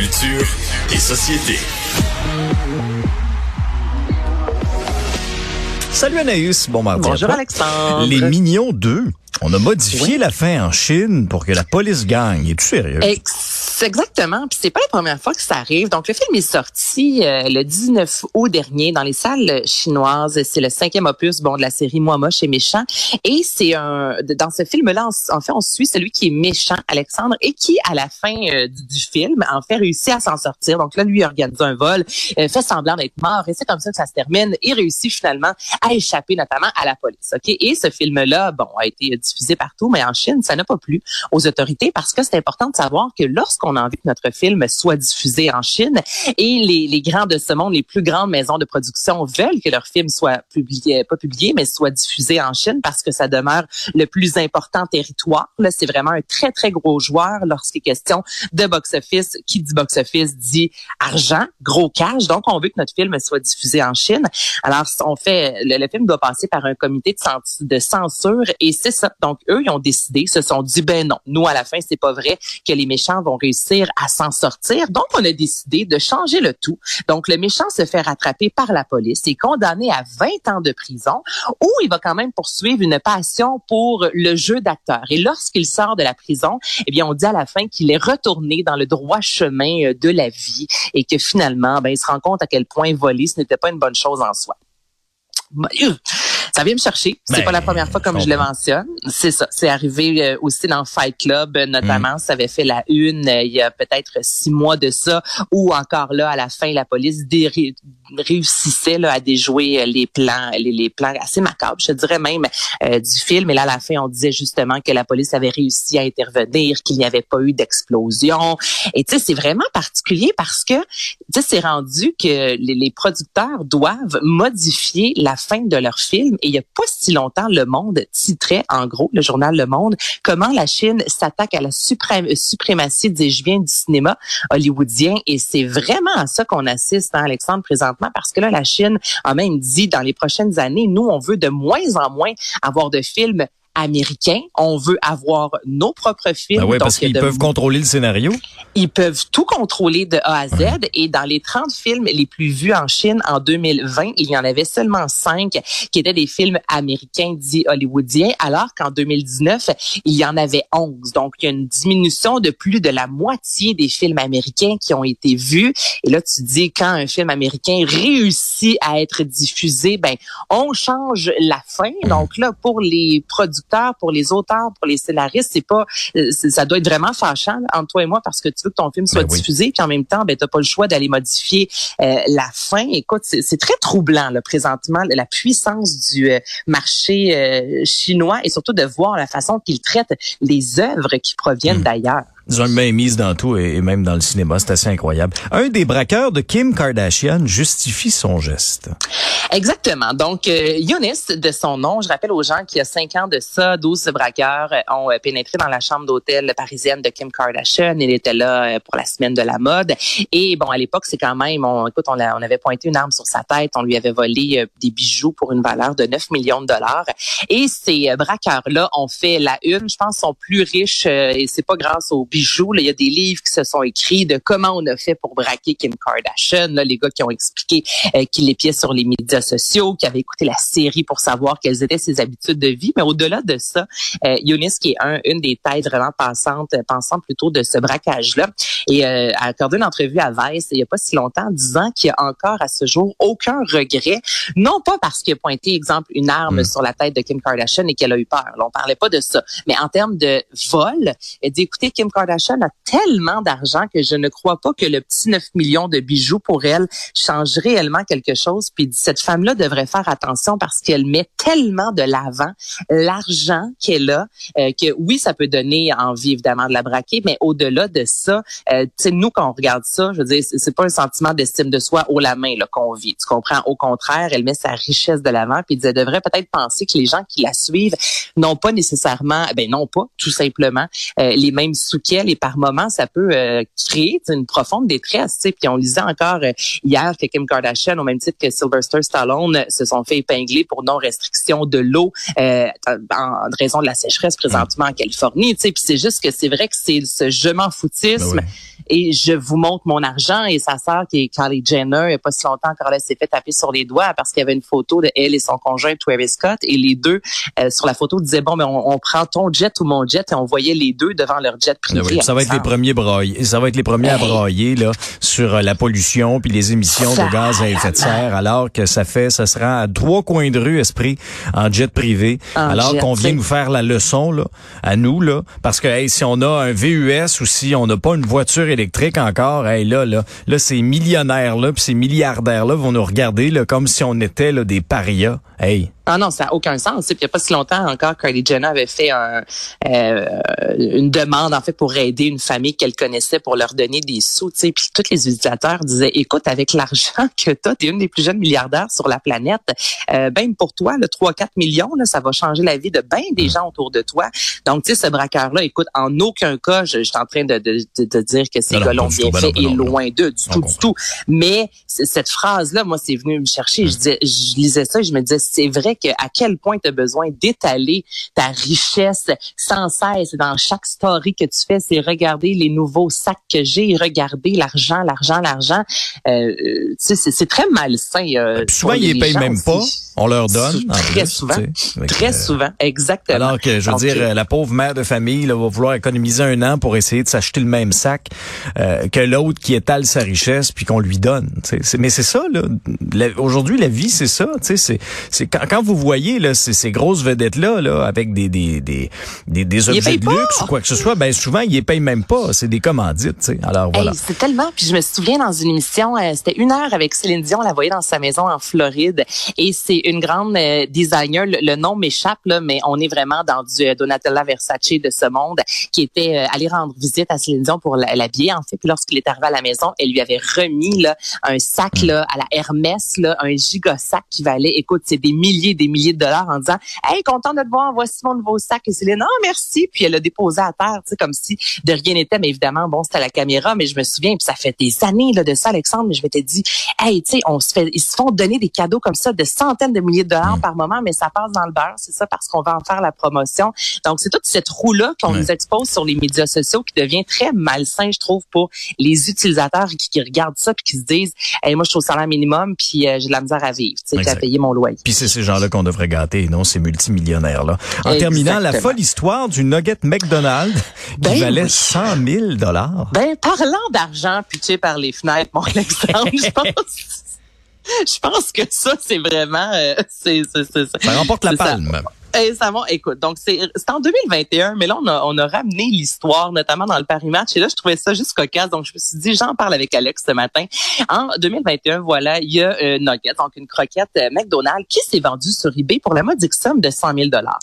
Culture et société. Salut Anaïs, bon mardi. Bonjour Alexandre. Les Mignons 2, on a modifié la fin en Chine pour que la police gagne. Es-tu sérieux? Ex- exactement. Puis c'est pas la première fois que ça arrive. Donc le film est sorti euh, le 19 août dernier dans les salles chinoises. C'est le cinquième opus bon de la série Moi moche et méchant. Et c'est un dans ce film-là, en, fait, on suit celui qui est méchant, Alexandre, et qui à la fin euh, du, film en fait réussit à s'en sortir. Donc là, lui organise un vol, euh, fait semblant d'être mort, et c'est comme ça que ça se termine. Il réussit finalement à échapper notamment à la police. Ok? Et ce film-là, bon, a été diffusé partout, mais en Chine, ça n'a pas plu aux autorités parce que c'est important de savoir que lorsqu'on a envie que notre film soit diffusé en Chine et les, les grands de ce monde, les plus grandes maisons de production veulent que leur film soit publié, pas publié, mais soit diffusé en Chine parce que ça demeure le plus important territoire. C'est vraiment un très, très gros joueur lorsqu'il est question de box-office. Qui dit box-office dit argent, gros cash. Donc, on veut que notre film soit diffusé en Chine. Alors, on fait, le, le film doit passer par un comité de, de censure et c'est ça. Donc, eux, ils ont décidé, se sont dit, ben non, nous, à la fin, c'est pas vrai que les méchants vont réussir à s'en sortir. Donc, on a décidé de changer le tout. Donc, le méchant se fait rattraper par la police et condamné à 20 ans de prison où il va quand même poursuivre une passion pour le jeu d'acteur. Et lorsqu'il sort de la prison, eh bien, on dit à la fin qu'il est retourné dans le droit chemin euh, de la vie et que finalement, ben, il se rend compte à quel point voler, ce n'était pas une bonne chose en soi. Ça vient me chercher. C'est Ben, pas la première fois comme je je le mentionne. C'est ça. C'est arrivé euh, aussi dans Fight Club, euh, notamment. Ça avait fait la une euh, il y a peut-être six mois de ça, où encore là, à la fin, la police dé- réussissait là, à déjouer les plans, les, les plans assez macabres, je dirais même, euh, du film. Et là, à la fin, on disait justement que la police avait réussi à intervenir, qu'il n'y avait pas eu d'explosion. Et tu sais, c'est vraiment particulier parce que tu sais, c'est rendu que les, les producteurs doivent modifier la fin de leur film. Et il y a pas si longtemps, Le Monde titrait, en gros, le journal Le Monde, comment la Chine s'attaque à la suprématie des juifs du cinéma hollywoodien. Et c'est vraiment à ça qu'on assiste, hein, Alexandre, présentement, parce que là, la Chine a même dit, dans les prochaines années, nous, on veut de moins en moins avoir de films On veut avoir nos propres films. Ben ouais, parce qu'ils peuvent contrôler le scénario. ils peuvent tout contrôler de A à Z. Et dans les 30 films les plus vus en Chine en 2020, il y en avait seulement 5 qui étaient des films américains dits hollywoodiens, alors qu'en 2019, il y en avait 11. Donc, il y a une diminution de plus de la moitié des films américains qui ont été vus. Et là, tu dis, quand un film américain réussit à être diffusé, ben, on change la fin. Donc là, pour les producteurs, pour les auteurs, pour les scénaristes, c'est pas, euh, ça doit être vraiment fâchant là, entre toi et moi parce que tu veux que ton film soit Ben oui. diffusé, puis en même temps, ben t'as pas le choix d'aller modifier euh, la fin. Écoute, c'est très troublant là, présentement la puissance du euh, marché euh, chinois et surtout de voir la façon qu'il traite les œuvres qui proviennent d'ailleurs. Ils ont une main mise dans tout et et même dans le cinéma. C'est assez incroyable. Un des braqueurs de Kim Kardashian justifie son geste. Exactement. Donc, euh, Younis, de son nom, je rappelle aux gens qu'il y a cinq ans de ça, 12 braqueurs euh, ont euh, pénétré dans la chambre d'hôtel parisienne de Kim Kardashian. Il était là euh, pour la semaine de la mode. Et bon, à l'époque, c'est quand même, on, écoute, on, avait pointé une arme sur sa tête. On lui avait volé des bijoux pour une valeur de 9 millions de dollars. Et ces braqueurs-là ont fait la une. Je pense sont plus riches et c'est pas grâce aux bijoux. Il y a des livres qui se sont écrits de comment on a fait pour braquer Kim Kardashian. Là, les gars qui ont expliqué euh, qui l'épiaient sur les médias sociaux, qui avaient écouté la série pour savoir quelles étaient ses habitudes de vie. Mais au-delà de ça, euh, Younis, qui est un, une des têtes vraiment pensantes, pensant plutôt de ce braquage-là, et euh, a accordé une entrevue à Vice il n'y a pas si longtemps, disant qu'il y a encore à ce jour aucun regret, non pas parce qu'il a pointé, exemple, une arme Mm. sur la tête de Kim Kardashian et qu'elle a eu peur. Là, on parlait pas de ça. Mais en termes de vol, elle dit, écoutez, Kim Kardashian a tellement d'argent que je ne crois pas que le petit 9 millions de bijoux pour elle change réellement quelque chose. Puis cette femme-là devrait faire attention parce qu'elle met tellement de l'avant l'argent qu'elle a, euh, que oui, ça peut donner envie évidemment de la braquer, mais au-delà de ça, euh, nous quand on regarde ça, je veux dire, c'est pas un sentiment d'estime de soi haut la main qu'on vit. Tu comprends? Au contraire, elle met sa richesse de l'avant, puis elle devrait peut-être penser que les gens qui la suivent n'ont pas nécessairement, ben non pas, tout simplement, euh, les mêmes souquets elle et par moments, ça peut euh, créer une profonde détresse. Puis on lisait encore euh, hier que Kim Kardashian, au même titre que Sylvester Stallone, se sont fait épingler pour non-restriction de l'eau euh, en raison de la sécheresse présentement en Californie. Puis c'est juste que c'est vrai que c'est ce je m'en foutisme. Ben et je vous montre mon argent et sa sœur qui est Kylie Jenner, il n'y a pas si longtemps encore elle s'est fait taper sur les doigts parce qu'il y avait une photo de elle et son conjoint Travis Scott et les deux euh, sur la photo disaient bon mais on, prend ton jet ou mon jet et on voyait les deux devant leur jet privé. Oui, ça va être les premiers broyés, ça va être les premiers à broyer là sur euh, la pollution puis les émissions de gaz à effet de serre alors que ça fait ça sera à trois coins de rue esprit en jet privé alors qu'on vient nous faire la leçon là à nous là parce que hey, si on a un VUS ou si on n'a pas une voiture électrique encore, hey, là, là, là, ces millionnaires-là, puis ces milliardaires-là vont nous regarder là, comme si on était là, des parias. Hey, ah non, ça n'a aucun sens. Puis il n'y a pas si longtemps encore, Kylie Jenner avait fait un, euh, une demande en fait pour aider une famille qu'elle connaissait pour leur donner des sous. Puis tous les utilisateurs disaient, écoute, avec l'argent que tu as, tu es une des plus jeunes milliardaires sur la planète. Euh, ben pour toi, le 3-4 millions, là, ça va changer la vie de bien des gens autour de toi. Donc, tu sais, ce braqueur-là, écoute, en aucun cas, je, suis en train de, de, de, dire que ces gars l'ont bien fait et loin d'eux, du tout, du tout. Mais cette phrase-là, moi, c'est venu me chercher. Je, disais, je lisais ça et je me disais, c'est vrai à quel point tu as besoin d'étaler ta richesse sans cesse dans chaque story que tu fais, c'est regarder les nouveaux sacs que j'ai, regarder l'argent, l'argent, l'argent. Euh, c'est très malsain. Euh, souvent, ils les payent même pas. On leur donne. Très souvent. très euh, souvent, exactement. Alors que, je veux dire, euh, la pauvre mère de famille là, va vouloir économiser un an pour essayer de s'acheter le même sac euh, que l'autre qui étale sa richesse puis qu'on lui donne. mais c'est ça, là. Aujourd'hui, la vie, c'est ça. C'est, c'est quand, quand, vous voyez là, ces, ces grosses vedettes-là là, avec des, des, des, des, des objets de luxe ou quoi que ce soit, ben souvent, ils les payent même pas. C'est des commandites. sais. Alors voilà. c'est tellement... Puis je me souviens dans une émission, c'était une heure avec Céline Dion, on la voyait dans sa maison en Floride. Et c'est une grande euh, designer, le, nom m'échappe, là, mais on est vraiment dans du euh, Donatella Versace de ce monde, qui était euh, allé rendre visite à Céline Dion pour l'habiller, en fait. Lorsqu'il est arrivé à la maison, elle lui avait remis là, un sac là, à la Hermès, là, un giga sac qui valait, écoute, c'est des milliers des milliers de dollars en disant Hey, content de te voir, voici mon nouveau sac. Et Céline, non, merci. Puis elle l'a déposé à terre, tu sais, comme si de rien n'était. Mais évidemment, bon, c'était la caméra, mais je me souviens, puis ça fait des années là, de ça, Alexandre, mais je m'étais dit, hey, tu sais, on se fait, ils se font donner des cadeaux comme ça de centaines de milliers de dollars mm. par moment, mais ça passe dans le beurre. C'est ça parce qu'on va en faire la promotion. Donc, c'est toute cette roue-là qu'on nous expose sur les médias sociaux qui devient très malsain, je trouve, pour les utilisateurs qui, regardent ça puis qui se disent, hey, moi, je suis au salaire minimum puis euh, j'ai de la misère à vivre, tu sais, à payer mon loyer. Puis c'est ces gens-là qu'on devrait gâter, non ces multimillionnaires-là. En terminant, la folle histoire du nugget McDonald's qui ben valait 100 000 dollars. Ben, parlant d'argent pitché par les fenêtres, mon exemple, je pense je pense que ça, c'est vraiment... Euh, c'est, ça remporte la palme. Eh, ça va. Écoute, donc c'est en 2021, mais là on a, on a ramené l'histoire, notamment dans le Paris Match. Et là, je trouvais ça juste cocasse. Donc je me suis dit, j'en parle avec Alex ce matin. En 2021, voilà, il y a euh, Nugget, donc une croquette euh, McDonald's qui s'est vendue sur eBay pour la modique somme de 100 000 dollars.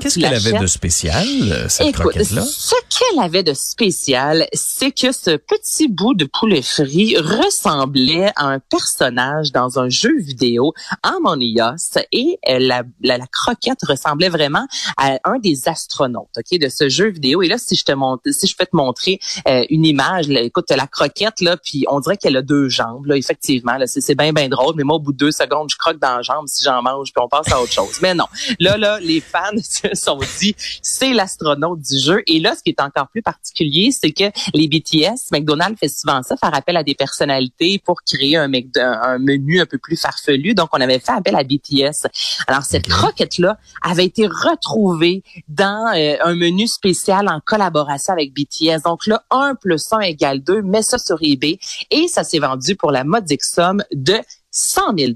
Qu'est-ce qu'elle avait de spécial euh, cette croquette-là? Ce qu'elle avait de spécial, c'est que ce petit bout de poulet frit ressemblait à un personnage dans un jeu vidéo Harmonious et la, la, la croquette ressemblait ressemblait vraiment à un des astronautes, ok, de ce jeu vidéo. Et là, si je te montre, si je peux te montrer euh, une image, là, écoute, la croquette là, puis on dirait qu'elle a deux jambes. Là, effectivement, là, c'est bien bien drôle. Mais moi, au bout de deux secondes, je croque dans la jambe si j'en mange, puis on passe à autre chose. Mais non, là, là, les fans se sont dit, c'est l'astronaute du jeu. Et là, ce qui est encore plus particulier, c'est que les BTS, McDonald's fait souvent ça, faire appel à des personnalités pour créer un, un menu un peu plus farfelu. Donc, on avait fait appel à BTS. Alors, cette croquette là avait a été retrouvé dans euh, un menu spécial en collaboration avec BTS. Donc là, 1 plus 1 égale 2, mets ça sur eBay et ça s'est vendu pour la modique somme de 100 000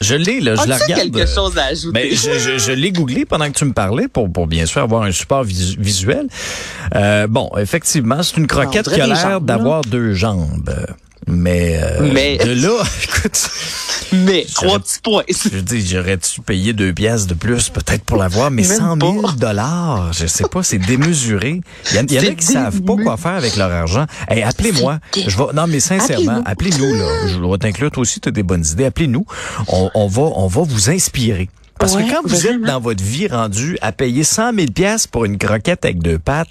je l'ai, là, je la regarde. quelque chose à ajouter? Ben, je, je, je l'ai googlé pendant que tu me parlais pour, pour bien sûr avoir un support visuel. Euh, bon, effectivement, c'est une croquette qui a l'air d'avoir deux jambes. Mais, euh, mais de là, écoute. Mais trois petits points. Je dis, j'aurais-tu payé deux pièces de plus peut-être pour l'avoir, mais 100 000 dollars, je sais pas, c'est démesuré. Il y, en a qui savent pas quoi faire avec leur argent. Hey, appelez-moi. Je vais, non, mais sincèrement, appelez-nous là. Je dois t'inclure toi aussi, tu as des bonnes idées. Appelez-nous. On, on va, on va vous inspirer. Parce que quand vous êtes dans votre vie rendu à payer 100 000 pièces pour une croquette avec deux pattes,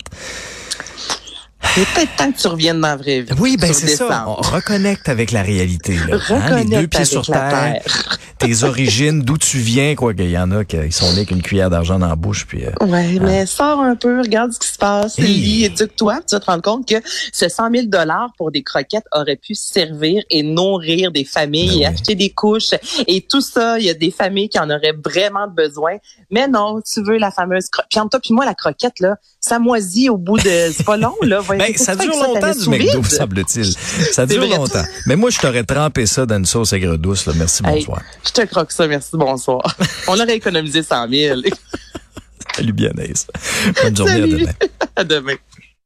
Il est peut-être temps que tu reviennes dans la vraie vie. Oui, ben c'est ça. On reconnecte avec la réalité. Là, hein, les deux pieds sur la terre, tes origines, d'où tu viens, quoi qu'il y en a qui sont nés avec une cuillère d'argent dans la bouche. Puis, euh, Ouais, mais sors un peu, regarde ce qui se passe, Hey. éduque-toi, tu vas te rendre compte que ce 100 000 dollars pour des croquettes aurait pu servir et nourrir des familles, Ben et oui. acheter des couches et tout ça. Il y a des familles qui en auraient vraiment besoin. Mais non, tu veux la fameuse croquette. Puis entre toi puis moi, la croquette là, ça moisit au bout de, c'est pas long là. Ben, ça dure longtemps laisse du McDo, semble-t-il. Ça dure vrai. longtemps. Mais moi, je t'aurais trempé ça dans une sauce aigre douce. Là. Merci, Hey, bonsoir. je te croque ça, merci, bonsoir. On aurait économisé 100 000. Salut bien, Bonne journée, à demain. à demain.